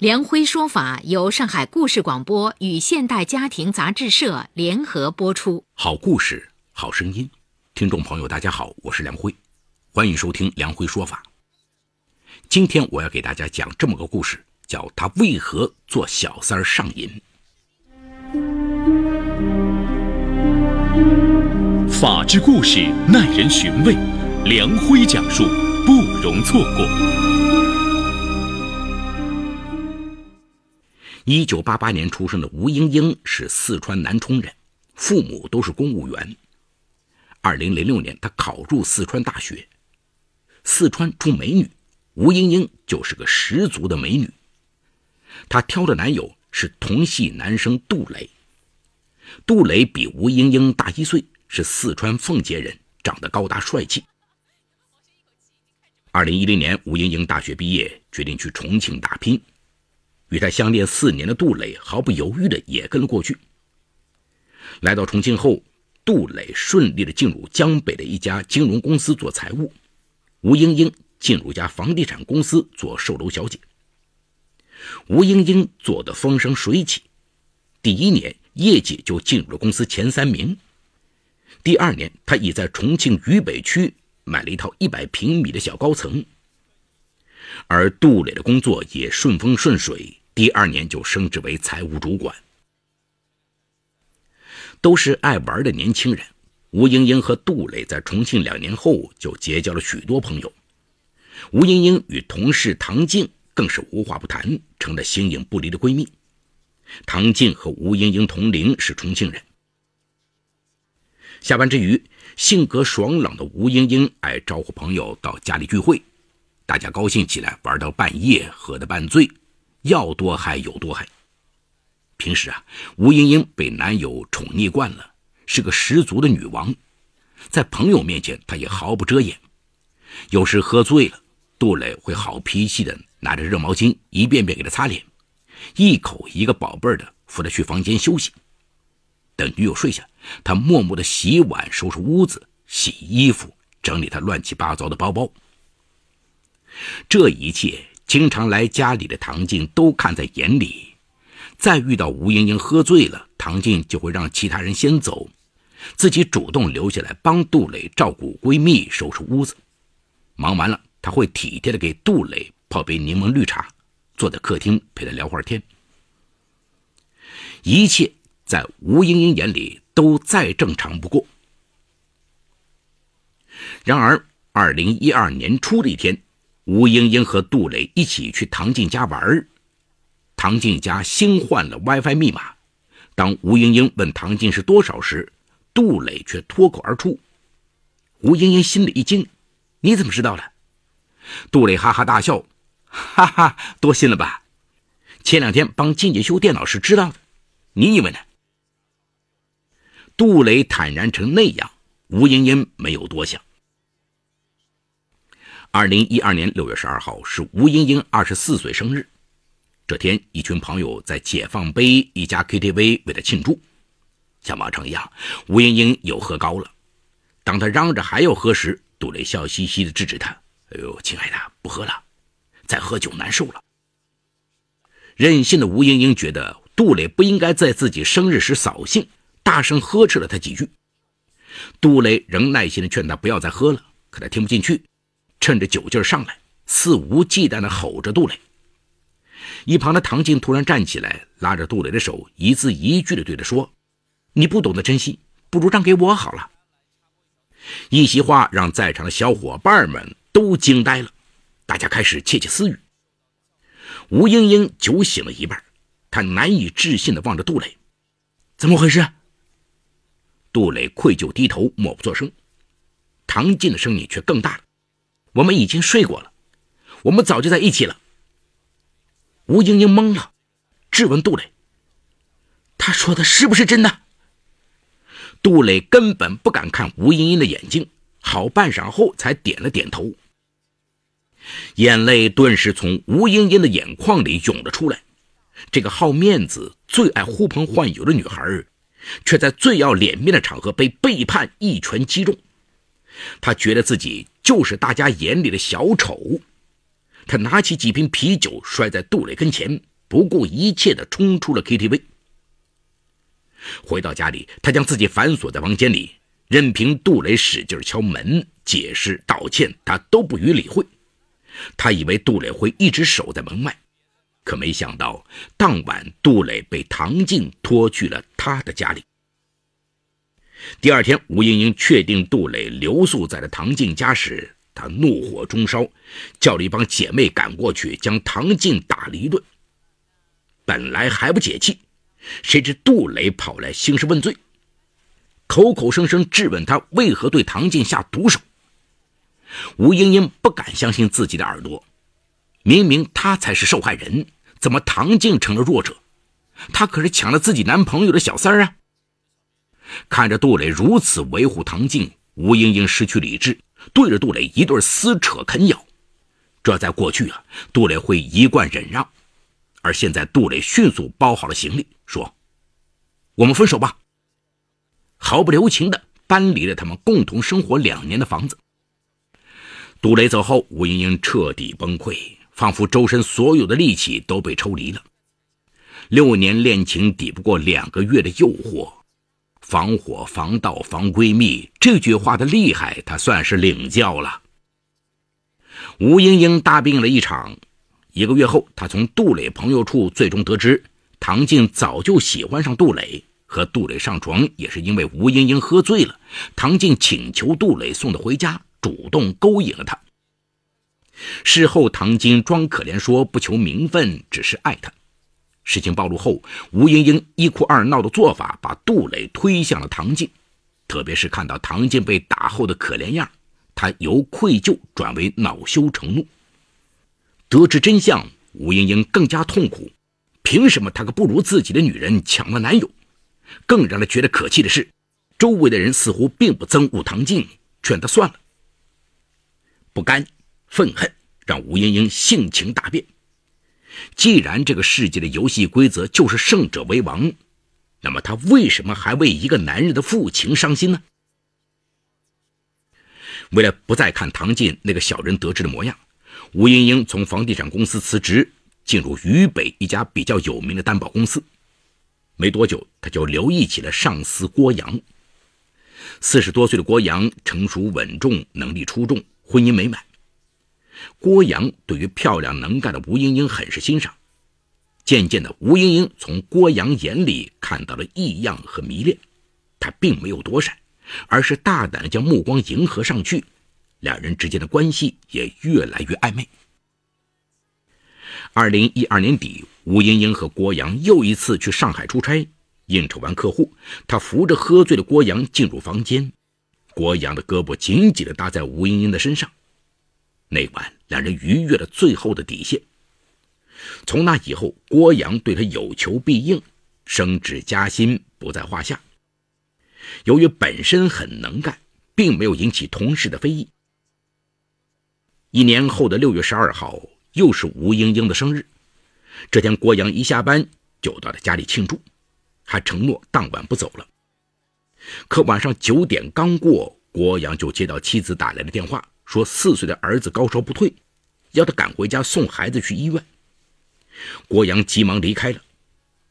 梁辉说法由上海故事广播与现代家庭杂志社联合播出。好故事，好声音，听众朋友，大家好，我是梁辉，欢迎收听梁辉说法。今天我要给大家讲这么个故事，叫他为何做小三儿上瘾。法治故事耐人寻味，梁辉讲述不容错过。一九八八年出生的吴英英是四川南充人，父母都是公务员。二零零六年，她考入四川大学。四川出美女，吴英英就是个十足的美女。她挑的男友是同系男生杜磊。杜磊比吴英英大一岁，是四川奉节人，长得高大帅气。二零一零年，吴英英大学毕业，决定去重庆打拼。与他相恋四年的杜磊毫不犹豫的也跟了过去。来到重庆后，杜磊顺利的进入江北的一家金融公司做财务，吴英英进入一家房地产公司做售楼小姐。吴英英做的风生水起，第一年业绩就进入了公司前三名。第二年，他已在重庆渝北区买了一套一百平米的小高层。而杜磊的工作也顺风顺水。第二年就升职为财务主管。都是爱玩的年轻人，吴英英和杜磊在重庆两年后就结交了许多朋友。吴英英与同事唐静更是无话不谈，成了形影不离的闺蜜。唐静和吴英英同龄，是重庆人。下班之余，性格爽朗的吴英英爱招呼朋友到家里聚会，大家高兴起来，玩到半夜，喝得半醉。要多嗨有多嗨。平时啊，吴英英被男友宠溺惯了，是个十足的女王。在朋友面前，她也毫不遮掩。有时喝醉了，杜磊会好脾气的拿着热毛巾一遍遍给她擦脸，一口一个宝贝的扶她去房间休息。等女友睡下，他默默的洗碗、收拾屋子、洗衣服、整理她乱七八糟的包包。这一切。经常来家里的唐静都看在眼里，再遇到吴英英喝醉了，唐静就会让其他人先走，自己主动留下来帮杜磊照顾闺蜜、收拾屋子。忙完了，她会体贴的给杜磊泡杯柠檬绿茶，坐在客厅陪他聊会儿天。一切在吴英英眼里都再正常不过。然而，二零一二年初的一天。吴英英和杜磊一起去唐静家玩唐静家新换了 WiFi 密码。当吴英英问唐静是多少时，杜磊却脱口而出。吴英英心里一惊：“你怎么知道的？”杜磊哈哈大笑：“ 哈哈，多心了吧？前两天帮静姐修电脑时知道的，你以为呢？”杜磊坦然成那样，吴英英没有多想。二零一二年六月十二号是吴英英二十四岁生日，这天，一群朋友在解放碑一家 KTV 为她庆祝。像往常一样，吴英英又喝高了。当她嚷着还要喝时，杜磊笑嘻嘻地制止她：“哎呦，亲爱的，不喝了，再喝酒难受了。”任性的吴英英觉得杜磊不应该在自己生日时扫兴，大声呵斥了他几句。杜磊仍耐心地劝她不要再喝了，可她听不进去。趁着酒劲上来，肆无忌惮地吼着杜磊。一旁的唐静突然站起来，拉着杜磊的手，一字一句地对他说：“你不懂得珍惜，不如让给我好了。”一席话让在场的小伙伴们都惊呆了，大家开始窃窃私语。吴英英酒醒了一半，她难以置信地望着杜磊：“怎么回事？”杜磊愧疚低头，默不作声。唐静的声音却更大了。我们已经睡过了，我们早就在一起了。吴英英懵了，质问杜磊：“他说的是不是真的？”杜磊根本不敢看吴英英的眼睛，好半晌后才点了点头。眼泪顿时从吴英英的眼眶里涌了出来。这个好面子、最爱呼朋唤友的女孩，却在最要脸面的场合被背叛，一拳击中。她觉得自己就是大家眼里的小丑。他拿起几瓶啤酒摔在杜磊跟前，不顾一切的冲出了 KTV。回到家里，他将自己反锁在房间里，任凭杜磊使劲敲门、解释、道歉，他都不予理会。他以为杜磊会一直守在门外，可没想到当晚杜磊被唐静拖去了他的家里。第二天，吴英英确定杜磊留宿在了唐静家时，她怒火中烧，叫了一帮姐妹赶过去，将唐静打了一顿。本来还不解气，谁知杜磊跑来兴师问罪，口口声声质问他为何对唐静下毒手。吴英英不敢相信自己的耳朵，明明她才是受害人，怎么唐静成了弱者？她可是抢了自己男朋友的小三儿啊！看着杜磊如此维护唐静，吴英英失去理智，对着杜磊一顿撕扯啃咬。这在过去啊，杜磊会一贯忍让，而现在杜磊迅速包好了行李，说：“我们分手吧。”毫不留情地搬离了他们共同生活两年的房子。杜磊走后，吴英英彻底崩溃，仿佛周身所有的力气都被抽离了。六年恋情抵不过两个月的诱惑，防火防盗防闺蜜，这句话的厉害，她算是领教了。吴英英大病了一场，一个月后，她从杜磊朋友处最终得知，唐静早就喜欢上杜磊，和杜磊上床也是因为吴英英喝醉了，唐静请求杜磊送她回家。主动勾引了他。事后，唐晶装可怜说不求名分，只是爱他。事情暴露后，吴英英一哭二闹的做法把杜磊推向了唐静。特别是看到唐静被打后的可怜样，他由愧疚转为恼羞成怒。得知真相，吴英英更加痛苦。凭什么他个不如自己的女人抢了男友？更让他觉得可气的是，周围的人似乎并不憎恶唐静，劝他算了。不甘、愤恨让吴英英性情大变。既然这个世界的游戏规则就是胜者为王，那么他为什么还为一个男人的负情伤心呢？为了不再看唐晋那个小人得志的模样，吴英英从房地产公司辞职，进入渝北一家比较有名的担保公司。没多久，她就留意起了上司郭阳。四十多岁的郭阳成熟稳重，能力出众。婚姻美满，郭阳对于漂亮能干的吴英英很是欣赏。渐渐的，吴英英从郭阳眼里看到了异样和迷恋。他并没有躲闪，而是大胆的将目光迎合上去。两人之间的关系也越来越暧昧。二零一二年底，吴英英和郭阳又一次去上海出差，应酬完客户，他扶着喝醉的郭阳进入房间。郭阳的胳膊紧紧地搭在吴英英的身上。那晚，两人逾越了最后的底线。从那以后，郭阳对他有求必应，升职加薪不在话下。由于本身很能干，并没有引起同事的非议。一年后的六月十二号，又是吴英英的生日。这天，郭阳一下班就到了家里庆祝，还承诺当晚不走了。可晚上九点刚过，郭阳就接到妻子打来的电话，说四岁的儿子高烧不退，要他赶回家送孩子去医院。郭阳急忙离开了。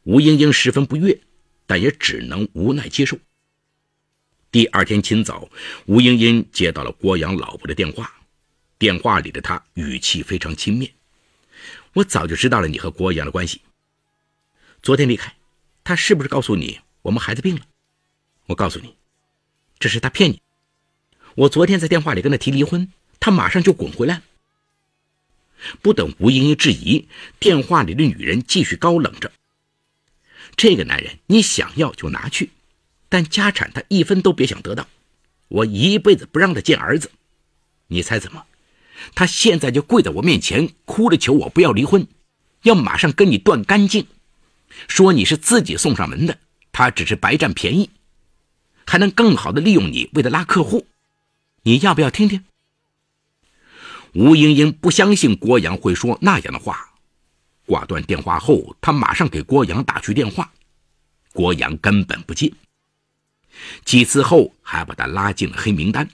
吴英英十分不悦，但也只能无奈接受。第二天清早，吴英英接到了郭阳老婆的电话，电话里的他语气非常轻蔑：“我早就知道了你和郭阳的关系。昨天离开，他是不是告诉你我们孩子病了？”我告诉你，这是他骗你。我昨天在电话里跟他提离婚，他马上就滚回来了。不等吴英英质疑，电话里的女人继续高冷着：“这个男人，你想要就拿去，但家产他一分都别想得到。我一辈子不让他见儿子。你猜怎么？他现在就跪在我面前，哭着求我不要离婚，要马上跟你断干净，说你是自己送上门的，他只是白占便宜。”还能更好的利用你，为他拉客户。你要不要听听？”吴英英不相信郭阳会说那样的话，挂断电话后，他马上给郭阳打去电话，郭阳根本不接。几次后，还把他拉进了黑名单。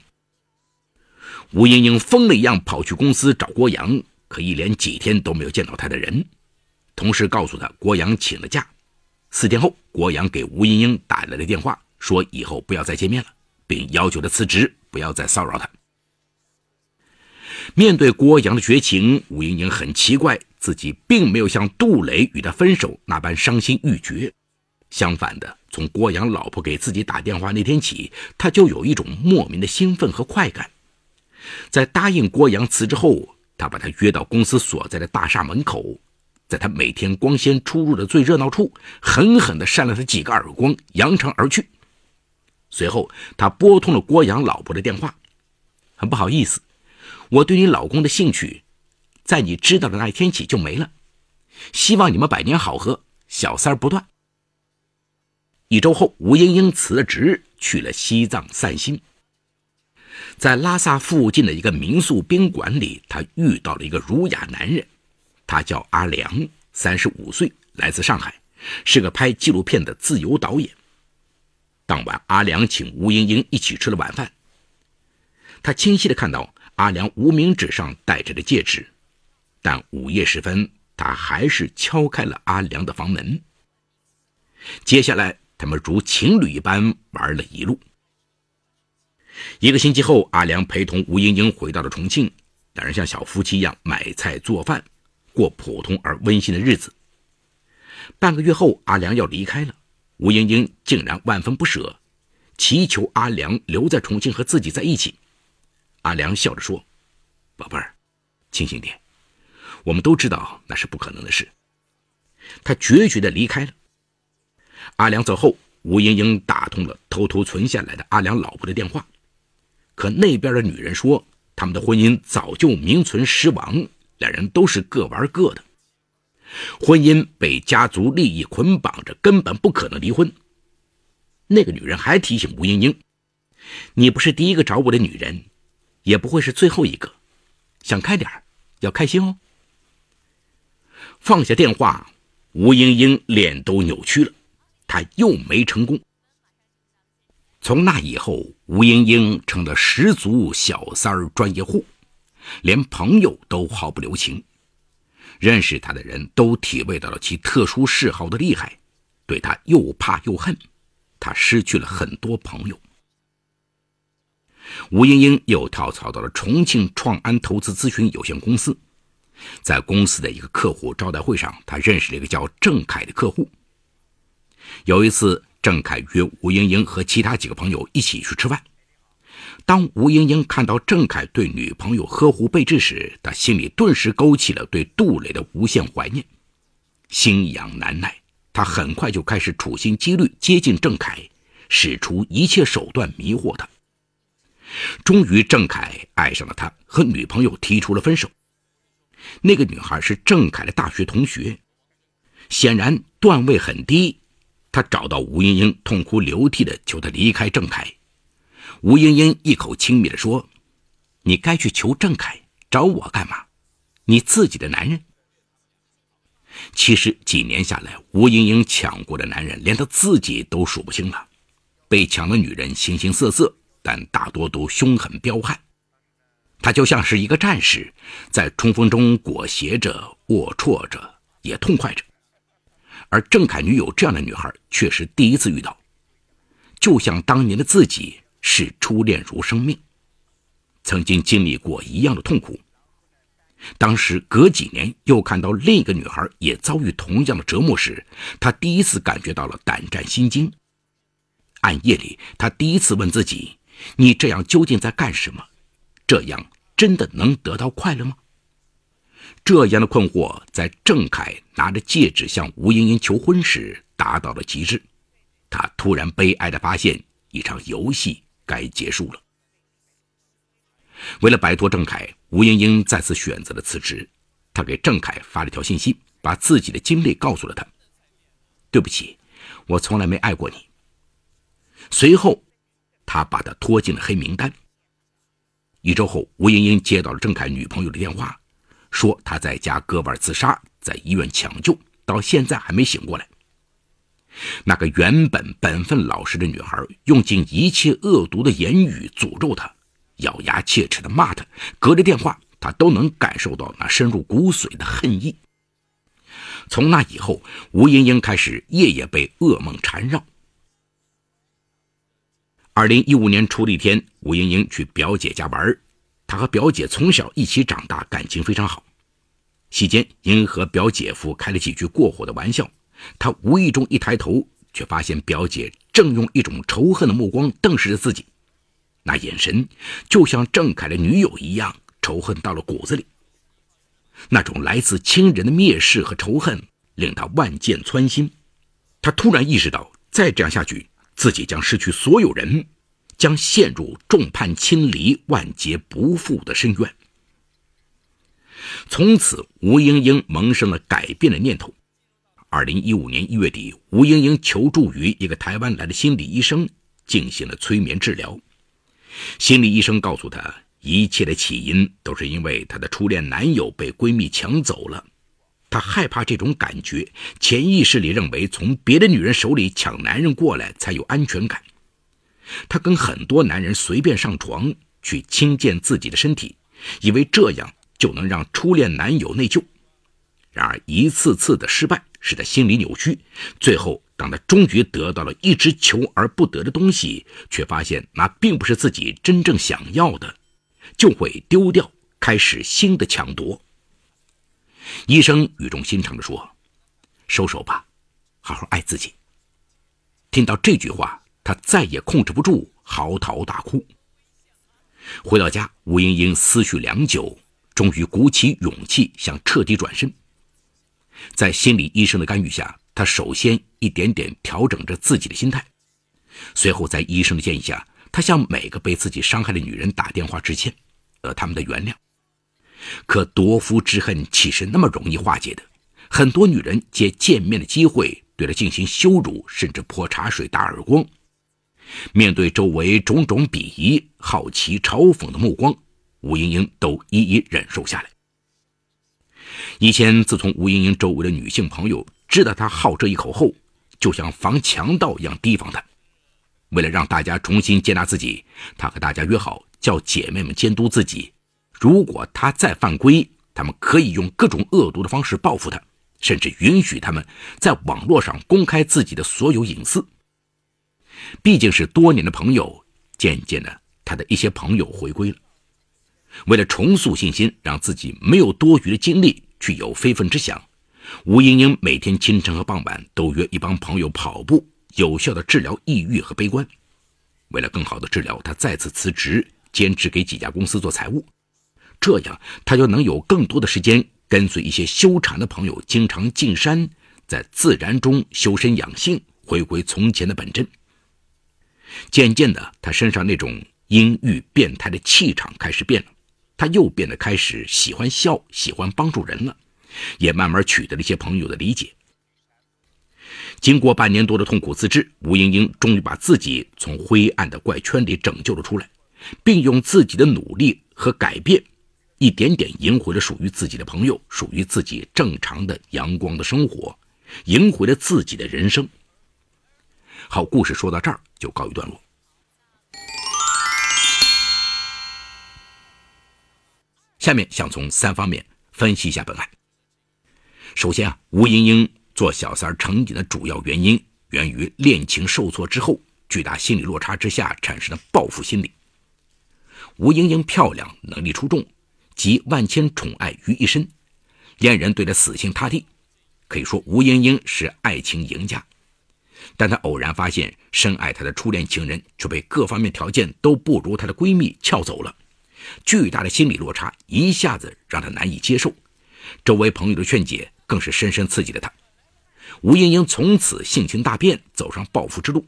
吴英英疯了一样跑去公司找郭阳，可一连几天都没有见到他的人。同事告诉他，郭阳请了假。四天后，郭阳给吴英英打来了电话，说以后不要再见面了，并要求他辞职，不要再骚扰他。面对郭阳的绝情，吴英英很奇怪，自己并没有像杜磊与他分手那般伤心欲绝。相反的，从郭阳老婆给自己打电话那天起，他就有一种莫名的兴奋和快感。在答应郭阳辞职后，他把他约到公司所在的大厦门口，在他每天光鲜出入的最热闹处，狠狠地扇了他几个耳光，扬长而去。随后，他拨通了郭阳老婆的电话：“很不好意思，我对你老公的兴趣，在你知道的那一天起就没了。希望你们百年好合，小三儿不断。”一周后，吴英英辞了职，去了西藏散心。在拉萨附近的一个民宿宾馆里，她遇到了一个儒雅男人，他叫阿良，三十五岁，来自上海，是个拍纪录片的自由导演。当晚，阿良请吴英英一起吃了晚饭。他清晰的看到阿良无名指上戴着的戒指，但午夜时分，他还是敲开了阿良的房门。接下来，他们如情侣一般玩了一路。一个星期后，阿良陪同吴英英回到了重庆，两人像小夫妻一样买菜做饭，过普通而温馨的日子。半个月后，阿良要离开了，吴英英竟然万分不舍，祈求阿良留在重庆和自己在一起。阿良笑着说：“宝贝儿，清醒点，我们都知道那是不可能的事。”他决绝地离开了。阿良走后，吴英英打通了偷偷存下来的阿良老婆的电话。可那边的女人说，他们的婚姻早就名存实亡，两人都是各玩各的，婚姻被家族利益捆绑着，根本不可能离婚。那个女人还提醒吴英英：“你不是第一个找我的女人，也不会是最后一个，想开点要开心哦。”放下电话，吴英英脸都扭曲了，她又没成功。从那以后，吴英英成了十足小三儿专业户，连朋友都毫不留情。认识他的人都体味到了其特殊嗜好的厉害，对他又怕又恨。他失去了很多朋友。吴英英又跳槽到了重庆创安投资咨询有限公司，在公司的一个客户招待会上，她认识了一个叫郑凯的客户。有一次。郑凯约吴英英和其他几个朋友一起去吃饭。当吴英英看到郑凯对女朋友呵护备至时，他心里顿时勾起了对杜磊的无限怀念，心痒难耐。他很快就开始处心积虑接近郑凯，使出一切手段迷惑他。终于，郑凯爱上了他，和女朋友提出了分手。那个女孩是郑凯的大学同学，显然段位很低。他找到吴英英，痛哭流涕的求她离开郑凯。吴英英一口轻蔑的说：“你该去求郑凯，找我干嘛？你自己的男人。”其实几年下来，吴英英抢过的男人连她自己都数不清了。被抢的女人形形色色，但大多都凶狠彪悍。她就像是一个战士，在冲锋中裹挟着、龌龊着，也痛快着。而郑凯女友这样的女孩却是第一次遇到，就像当年的自己视初恋如生命，曾经经历过一样的痛苦。当时隔几年又看到另一个女孩也遭遇同样的折磨时，他第一次感觉到了胆战心惊。暗夜里，他第一次问自己：“你这样究竟在干什么？这样真的能得到快乐吗？”这样的困惑，在郑凯拿着戒指向吴英英求婚时达到了极致。他突然悲哀地发现，一场游戏该结束了。为了摆脱郑凯，吴英英再次选择了辞职。她给郑凯发了条信息，把自己的经历告诉了他：“对不起，我从来没爱过你。”随后，他把他拖进了黑名单。一周后，吴英英接到了郑凯女朋友的电话，说他在家割腕自杀，在医院抢救，到现在还没醒过来。那个原本本分老实的女孩，用尽一切恶毒的言语诅咒他，咬牙切齿的骂他，隔着电话，他都能感受到那深入骨髓的恨意。从那以后，吴英英开始夜夜被噩梦缠绕。二零一五年初的一天，吴英英去表姐家玩，她和表姐从小一起长大，感情非常好。席间，因和表姐夫开了几句过火的玩笑，他无意中一抬头，却发现表姐正用一种仇恨的目光瞪视着自己，那眼神就像郑凯的女友一样，仇恨到了骨子里。那种来自亲人的蔑视和仇恨，令他万箭穿心。他突然意识到，再这样下去，自己将失去所有人，将陷入众叛亲离、万劫不复的深渊。从此，吴英英萌生了改变的念头。二零一五年一月底，吴英英求助于一个台湾来的心理医生，进行了催眠治疗。心理医生告诉她。一切的起因都是因为她的初恋男友被闺蜜抢走了，她害怕这种感觉，潜意识里认为从别的女人手里抢男人过来才有安全感。她跟很多男人随便上床去轻贱自己的身体，以为这样就能让初恋男友内疚。然而一次次的失败使他心理扭曲，最后当他终于得到了一直求而不得的东西，却发现那并不是自己真正想要的。就会丢掉，开始新的抢夺。医生语重心长地说：“收手吧，好好爱自己。”听到这句话，他再也控制不住，嚎啕大哭。回到家，吴英英思绪良久，终于鼓起勇气想彻底转身。在心理医生的干预下，他首先一点点调整着自己的心态，随后在医生的建议下。他向每个被自己伤害的女人打电话致歉，得他们的原谅。可夺夫之恨岂是那么容易化解的？很多女人借见面的机会对他进行羞辱，甚至泼茶水、打耳光。面对周围种种鄙夷、好奇、嘲讽的目光，吴英英都一一忍受下来。以前，自从吴英英周围的女性朋友知道她好这一口后，就像防强盗一样提防她。为了让大家重新接纳自己，他和大家约好叫姐妹们监督自己。如果他再犯规，他们可以用各种恶毒的方式报复他，甚至允许他们在网络上公开自己的所有隐私。毕竟是多年的朋友，渐渐的，他的一些朋友回归了。为了重塑信心，让自己没有多余的精力去有非分之想，吴英英每天清晨和傍晚都约一帮朋友跑步。有效的治疗抑郁和悲观。为了更好的治疗，他再次辞职，兼职给几家公司做财务，这样他就能有更多的时间跟随一些修禅的朋友，经常进山，在自然中修身养性，回归从前的本真。渐渐的，他身上那种阴郁变态的气场开始变了，他又变得开始喜欢笑，喜欢帮助人了，也慢慢取得了一些朋友的理解。经过半年多的痛苦自制，吴英英终于把自己从灰暗的怪圈里拯救了出来，并用自己的努力和改变，一点点赢回了属于自己的朋友，属于自己正常的阳光的生活，赢回了自己的人生。好，故事说到这儿就告一段落。下面想从三方面分析一下本案。首先啊，吴英英。做小三成瘾的主要原因源于恋情受挫之后，巨大心理落差之下产生的报复心理。吴英英漂亮，能力出众，集万千宠爱于一身，恋人对她死心塌地，可以说吴英英是爱情赢家。但她偶然发现，深爱她的初恋情人却被各方面条件都不如她的闺蜜撬走了，巨大的心理落差一下子让他难以接受。周围朋友的劝解更是深深刺激了他。吴英英从此性情大变，走上报复之路，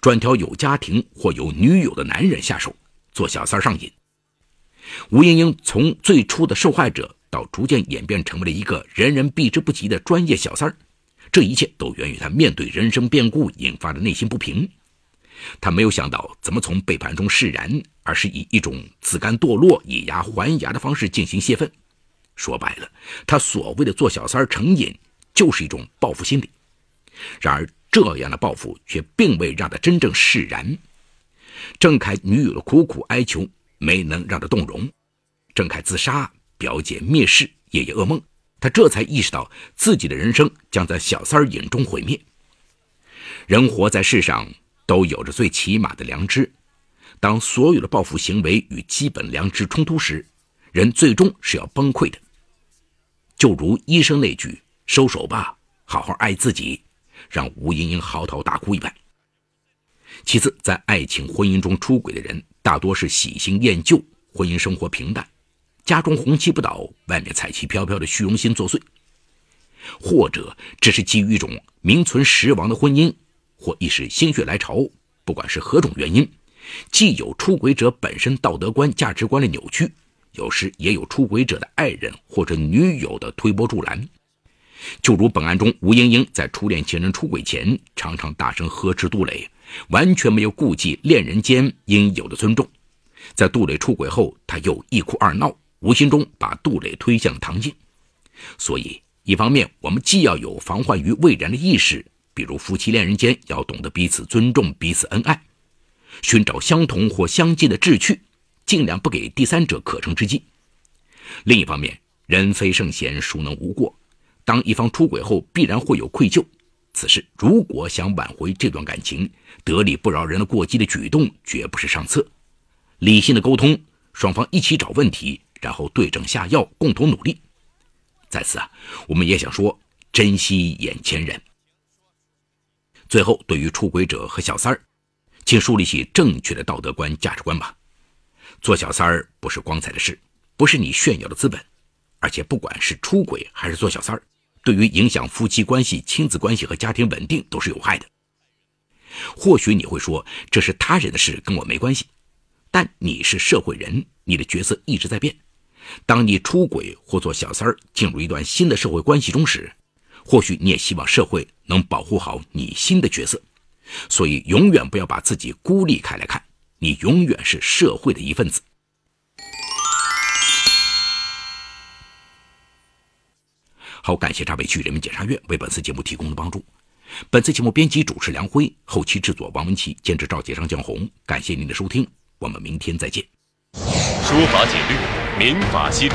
专挑有家庭或有女友的男人下手，做小三上瘾。吴英英从最初的受害者，到逐渐演变成为了一个人人避之不及的专业小三这一切都源于她面对人生变故引发的内心不平。他没有想到怎么从背叛中释然，而是以一种自甘堕落、以牙还牙的方式进行泄愤。说白了，他所谓的做小三成瘾，就是一种报复心理。然而，这样的报复却并未让他真正释然。郑凯女友的苦苦哀求没能让他动容，郑凯自杀，表姐灭世，夜夜噩梦。他这才意识到自己的人生将在小三儿瘾中毁灭。人活在世上都有着最起码的良知，当所有的报复行为与基本良知冲突时，人最终是要崩溃的。就如医生那句“收手吧，好好爱自己”，让吴莹莹嚎啕大哭一般。其次，在爱情婚姻中出轨的人，大多是喜新厌旧，婚姻生活平淡。家中红旗不倒，外面彩旗飘飘的虚荣心作祟，或者只是基于一种名存实亡的婚姻，或一时心血来潮，不管是何种原因，既有出轨者本身道德观、价值观的扭曲，有时也有出轨者的爱人或者女友的推波助澜。就如本案中，吴英英在初恋情人出轨前，常常大声呵斥杜磊，完全没有顾忌恋人间应有的尊重。在杜磊出轨后，他又一哭二闹。无形中把杜磊推向唐静，所以一方面我们既要有防患于未然的意识，比如夫妻恋人间要懂得彼此尊重、彼此恩爱，寻找相同或相近的志趣，尽量不给第三者可乘之机；另一方面，人非圣贤，孰能无过？当一方出轨后，必然会有愧疚，此事如果想挽回这段感情，得理不饶人的过激的举动绝不是上策。理性的沟通，双方一起找问题。然后对症下药，共同努力。在此啊，我们也想说，珍惜眼前人。最后，对于出轨者和小三儿，请树立起正确的道德观、价值观吧。做小三儿不是光彩的事，不是你炫耀的资本。而且，不管是出轨还是做小三儿，对于影响夫妻关系、亲子关系和家庭稳定都是有害的。或许你会说，这是他人的事，跟我没关系。但你是社会人，你的角色一直在变。当你出轨或做小三儿，进入一段新的社会关系中时，或许你也希望社会能保护好你新的角色，所以永远不要把自己孤立开来看，你永远是社会的一份子。好，感谢闸北区人民检察院为本次节目提供的帮助。本次节目编辑主持梁辉，后期制作王文琪，监制赵杰、张江红。感谢您的收听，我们明天再见。说法解律，民法析理，